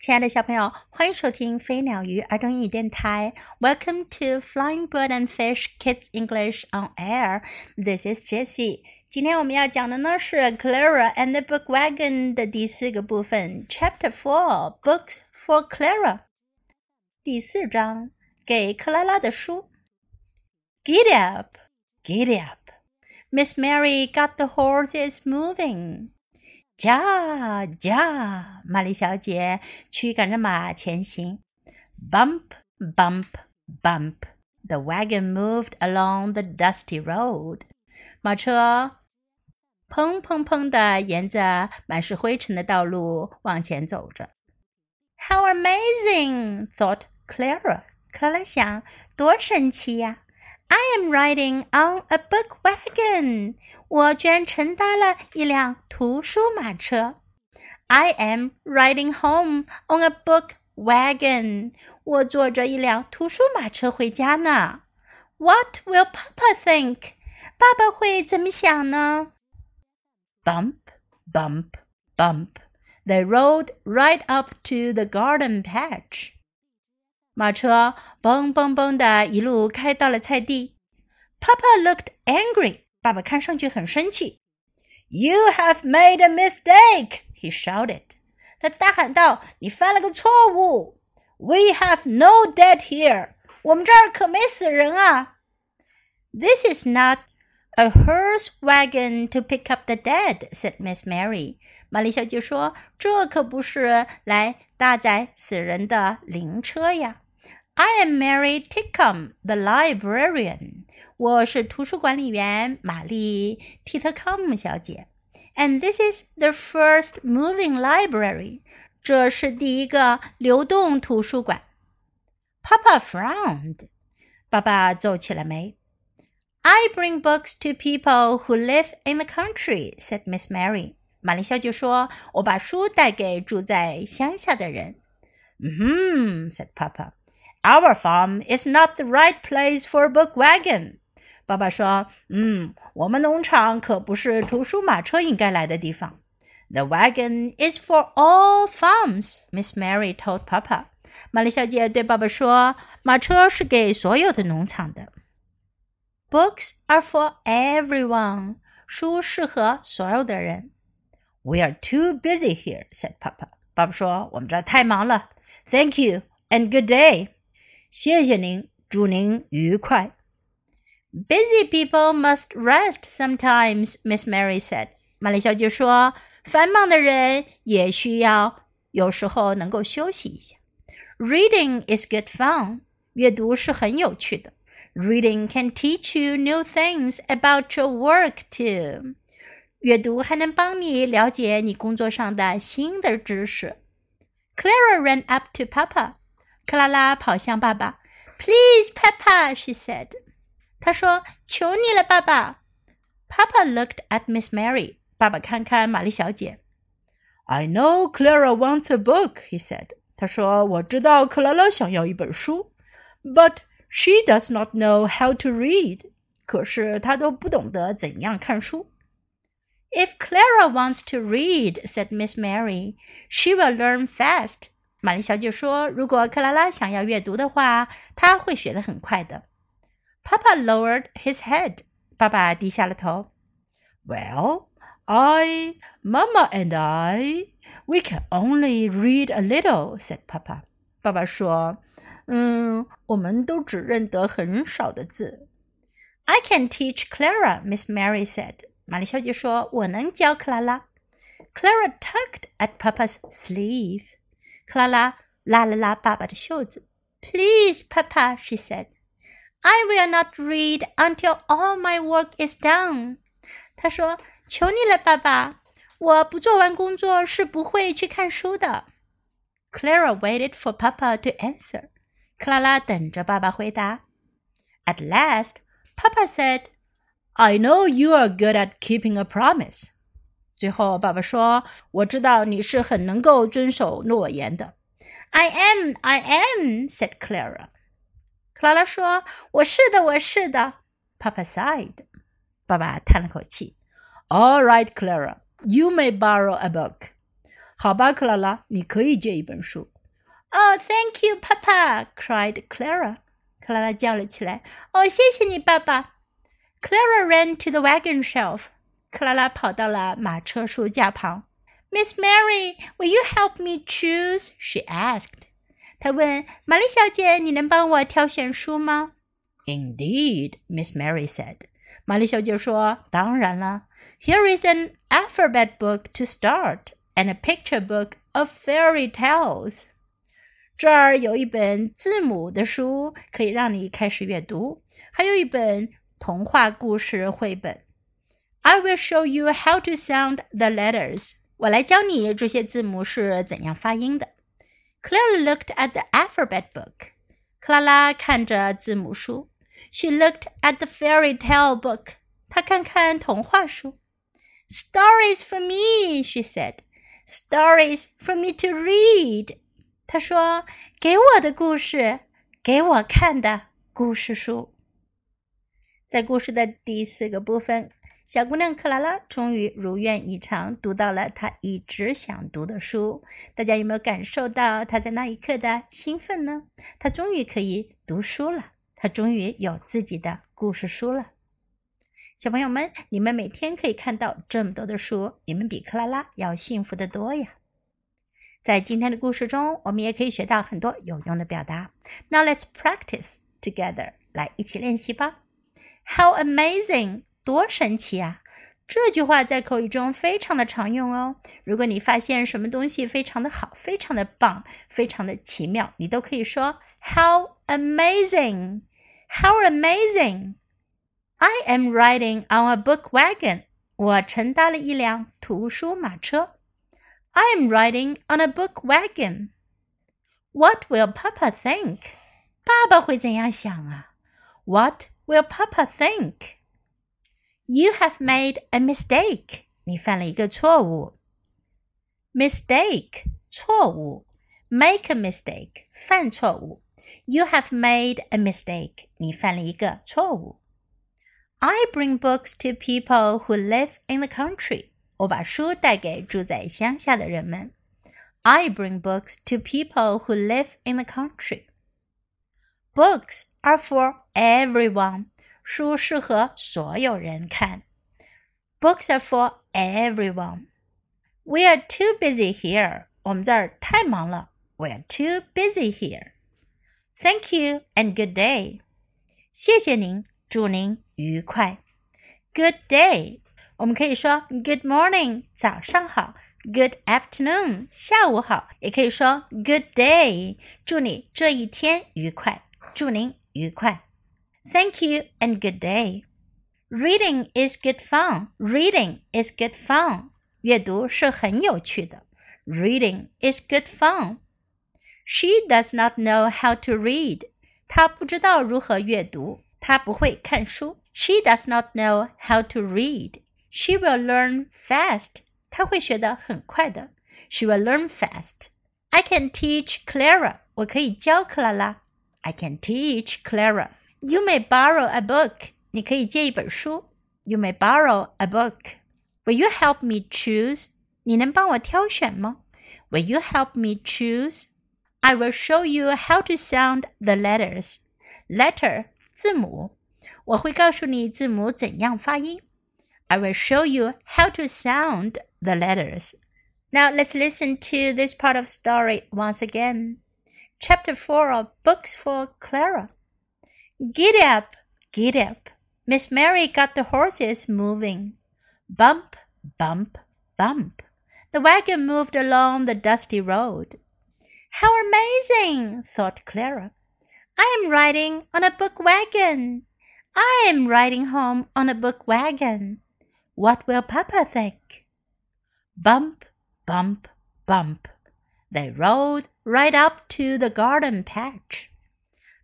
亲爱的小朋友，欢迎收听飞鸟鱼儿童英语电台。Welcome to Flying Bird and Fish Kids English on Air. This is Jessie. 今天我们要讲的呢是《Clara and the Book Wagon》的第四个部分，Chapter Four Books for Clara。第四章给克拉拉的书。Giddy up, giddy up. Miss Mary got the horses moving. 驾驾，玛丽小姐驱赶着马前行。Bump, bump, bump. The wagon moved along the dusty road. 马车砰砰砰的沿着满是灰尘的道路往前走着。How amazing! thought Clara. 克拉拉想，多神奇呀 ！I am riding on a book wagon. 我居然乘搭了一辆图书马车。I am riding home on a book wagon. 我坐着一辆图书马车回家呢。What will Papa think? 爸爸会怎么想呢？Bump, bump, bump. They rode right up to the garden patch. 马车嘣嘣嘣的一路开到了菜地。Papa looked angry. 爸爸看上去很生气。You have made a mistake, he shouted. 他大喊道：“你犯了个错误。We have no dead here. 我们这儿可没死人啊。This is not a hearse wagon to pick up the dead," said Miss Mary. 玛丽小姐说：“这可不是来搭载死人的灵车呀。” I am Mary Titcomb, the librarian. 我是图书管理员玛丽蒂特康姆小姐。And this is the first moving library. 这是第一个流动图书馆。Papa frowned. 爸爸皱起了眉。I bring books to people who live in the country," said Miss Mary. 玛丽小姐说：“我把书带给住在乡下的人。” Hmm, said Papa. Our farm is not the right place for a book wagon. 爸爸说：“嗯，我们农场可不是图书马车应该来的地方。” The wagon is for all farms, Miss Mary told Papa. 玛丽小姐对爸爸说：“马车是给所有的农场的。” Books are for everyone. 书适合所有的人。We are too busy here, said Papa. 爸爸说：“我们这儿太忙了。” Thank you and good day. 谢谢您，祝您愉快。Busy people must rest sometimes, Miss Mary said. 玛丽小姐说：“繁忙的人也需要有时候能够休息一下。Reading is good fun. 阅读是很有趣的。 Reading can teach you new things about your work too. 阅读还能帮你了解你工作上的新的知识。Clara ran up to Papa. 克拉拉跑向爸爸。Please, Papa, she said. 她说：“求你了，爸爸。” Papa looked at Miss Mary. 爸爸看看玛丽小姐。I know Clara wants a book, he said. 他说：“我知道克拉拉想要一本书，but she does not know how to read. 可是她都不懂得怎样看书。” If Clara wants to read, said Miss Mary, she will learn fast. 玛丽小姐说：“如果克拉拉想要阅读的话，她会学得很快的。” Papa lowered his head. 爸爸低下了头。Well, I, Mama, and I, we can only read a little," said Papa. 爸爸说：“ 嗯，我们都只认得很少的字。” I can teach Clara, Miss Mary said. 玛丽小姐说：“我能教克拉拉。” Clara tugged at Papa's sleeve. 克拉拉拉了拉爸爸的袖子。Please, Papa, she said. I will not read until all my work is done. 她说：“求你了，爸爸，我不做完工作是不会去看书的。” Clara waited for Papa to answer. 克拉拉等着爸爸回答。At last, Papa said, "I know you are good at keeping a promise." 最后，爸爸说：“我知道你是很能够遵守诺言的。” I am, I am," said Clara. 克拉拉说：“我是的，我是的。” Papa sighed. 爸爸叹了口气。All right, Clara, you may borrow a book. 好吧，克拉拉，你可以借一本书。 Oh, thank you, Papa! cried Clara. 克拉拉叫了起来。哦，谢谢你，爸爸。Clara ran to the wagon shelf. 克拉拉跑到了马车书架旁。Miss Mary, will you help me choose? She asked. 她问玛丽小姐：“你能帮我挑选书吗？” Indeed, Miss Mary said. 玛丽小姐说：“当然了。Here is an alphabet book to start, and a picture book of fairy tales.” 这儿有一本字母的书，可以让你开始阅读，还有一本童话故事绘本。I will show you how to sound the letters. 我来教你这些字母是怎样发音的。Clara looked at the alphabet book. 克拉拉看着字母书。She looked at the fairy tale book. 她看看童话书。Stories for me, she said. Stories for me to read. 他说：“给我的故事，给我看的故事书。”在故事的第四个部分，小姑娘克拉拉终于如愿以偿读到了她一直想读的书。大家有没有感受到她在那一刻的兴奋呢？她终于可以读书了，她终于有自己的故事书了。小朋友们，你们每天可以看到这么多的书，你们比克拉拉要幸福的多呀！在今天的故事中，我们也可以学到很多有用的表达。Now let's practice together，来一起练习吧。How amazing！多神奇啊！这句话在口语中非常的常用哦。如果你发现什么东西非常的好、非常的棒、非常的奇妙，你都可以说 How amazing！How amazing！I am riding on a book wagon。我乘搭了一辆图书马车。I am riding on a book wagon. What will Papa think? 爸爸会怎样想啊？What will Papa think? You have made a mistake. 你犯了一个错误。Mistake 错误，make a mistake 犯错误。You have made a mistake. 你犯了一个错误。I bring books to people who live in the country. 我把书带给住在乡下的人们。I bring books to people who live in the country. Books are for everyone. 书适合所有人看。Books are for everyone. We are too busy here. 我们这儿太忙了。We are too busy here. Thank you and good day. 谢谢您，祝您愉快。Good day. 我们可以说 Good morning，早上好；Good afternoon，下午好；也可以说 Good day，祝你这一天愉快，祝您愉快。Thank you and good day. Reading is good fun. Reading is good fun. 阅读是很有趣的。Reading is good fun. She does not know how to read. 她不知道如何阅读，她不会看书。She does not know how to read. She will learn fast. 她会学得很快的。She will learn fast. I can teach Clara. 我可以教克拉拉。I can teach Clara. You may borrow a book. 你可以借一本书。You may borrow a book. Will you help me choose? 你能帮我挑选吗？Will you help me choose? I will show you how to sound the letters. Letter 字母，我会告诉你字母怎样发音。 I will show you how to sound the letters. Now let's listen to this part of story once again. Chapter 4 of Books for Clara. Giddy up, giddy up. Miss Mary got the horses moving. Bump, bump, bump. The wagon moved along the dusty road. How amazing, thought Clara. I am riding on a book wagon. I am riding home on a book wagon. What will Papa think? Bump, bump, bump. They rode right up to the garden patch.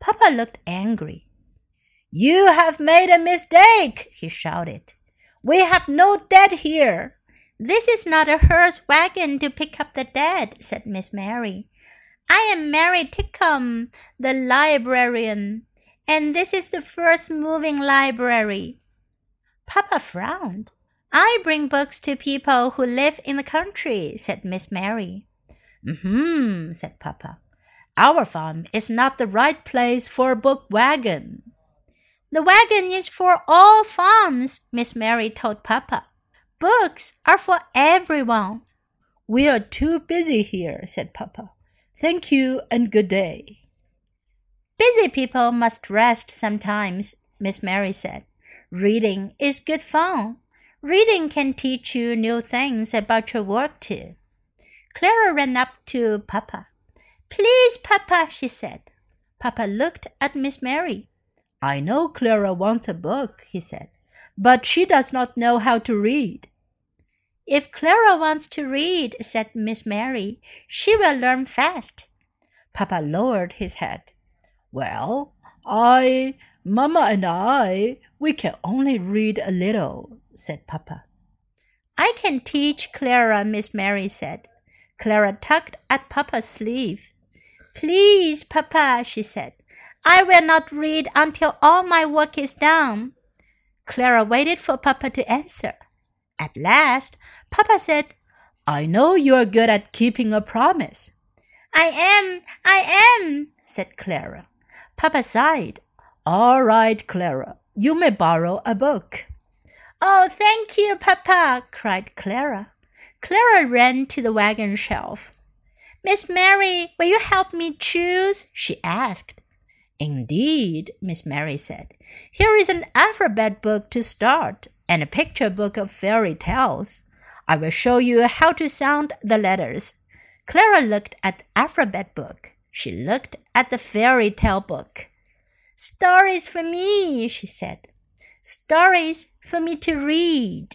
Papa looked angry. You have made a mistake, he shouted. We have no dead here. This is not a hearse wagon to pick up the dead, said Miss Mary. I am Mary Titcomb, the librarian, and this is the first moving library. Papa frowned. I bring books to people who live in the country, said Miss Mary. Hmm, said Papa. Our farm is not the right place for a book wagon. The wagon is for all farms, Miss Mary told Papa. Books are for everyone. We are too busy here, said Papa. Thank you and good day. Busy people must rest sometimes, Miss Mary said. Reading is good fun. Reading can teach you new things about your work too. Clara ran up to Papa. Please, Papa, she said. Papa looked at Miss Mary. I know Clara wants a book, he said, but she does not know how to read. If Clara wants to read, said Miss Mary, she will learn fast. Papa lowered his head. Well, I, Mamma and I, we can only read a little, said Papa. I can teach Clara, Miss Mary said. Clara tugged at Papa's sleeve. Please, Papa, she said. I will not read until all my work is done. Clara waited for Papa to answer. At last, Papa said, I know you are good at keeping a promise. I am, I am, said Clara. Papa sighed. All right, Clara, you may borrow a book. Oh, thank you, Papa, cried Clara. Clara ran to the wagon shelf. Miss Mary, will you help me choose? she asked. Indeed, Miss Mary said. Here is an alphabet book to start and a picture book of fairy tales. I will show you how to sound the letters. Clara looked at the alphabet book. She looked at the fairy tale book. Stories for me, she said. Stories for me to read.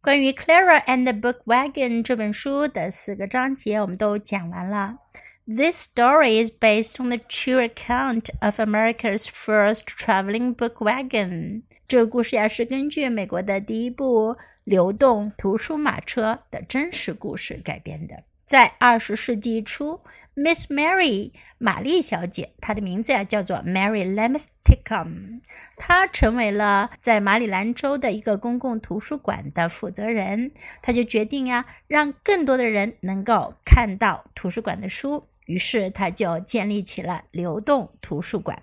关于《Clara and the Book Wagon》这本书的四个章节，我们都讲完了。This story is based on the true account of America's first traveling book wagon。这个故事呀是根据美国的第一部流动图书马车的真实故事改编的。在二十世纪初 ，Miss Mary 玛丽小姐，她的名字呀叫做 Mary Lemsticum，她成为了在马里兰州的一个公共图书馆的负责人。她就决定呀，让更多的人能够看到图书馆的书。于是他就建立起了流动图书馆。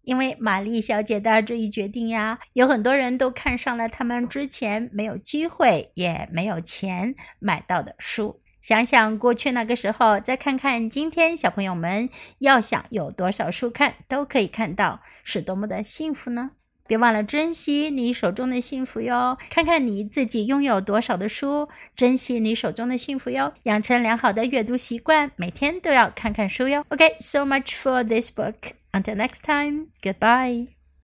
因为玛丽小姐的这一决定呀，有很多人都看上了他们之前没有机会也没有钱买到的书。想想过去那个时候，再看看今天，小朋友们要想有多少书看，都可以看到，是多么的幸福呢？别忘了珍惜你手中的幸福哟！看看你自己拥有多少的书，珍惜你手中的幸福哟！养成良好的阅读习惯，每天都要看看书哟。OK，so much for this book. Until next time, goodbye.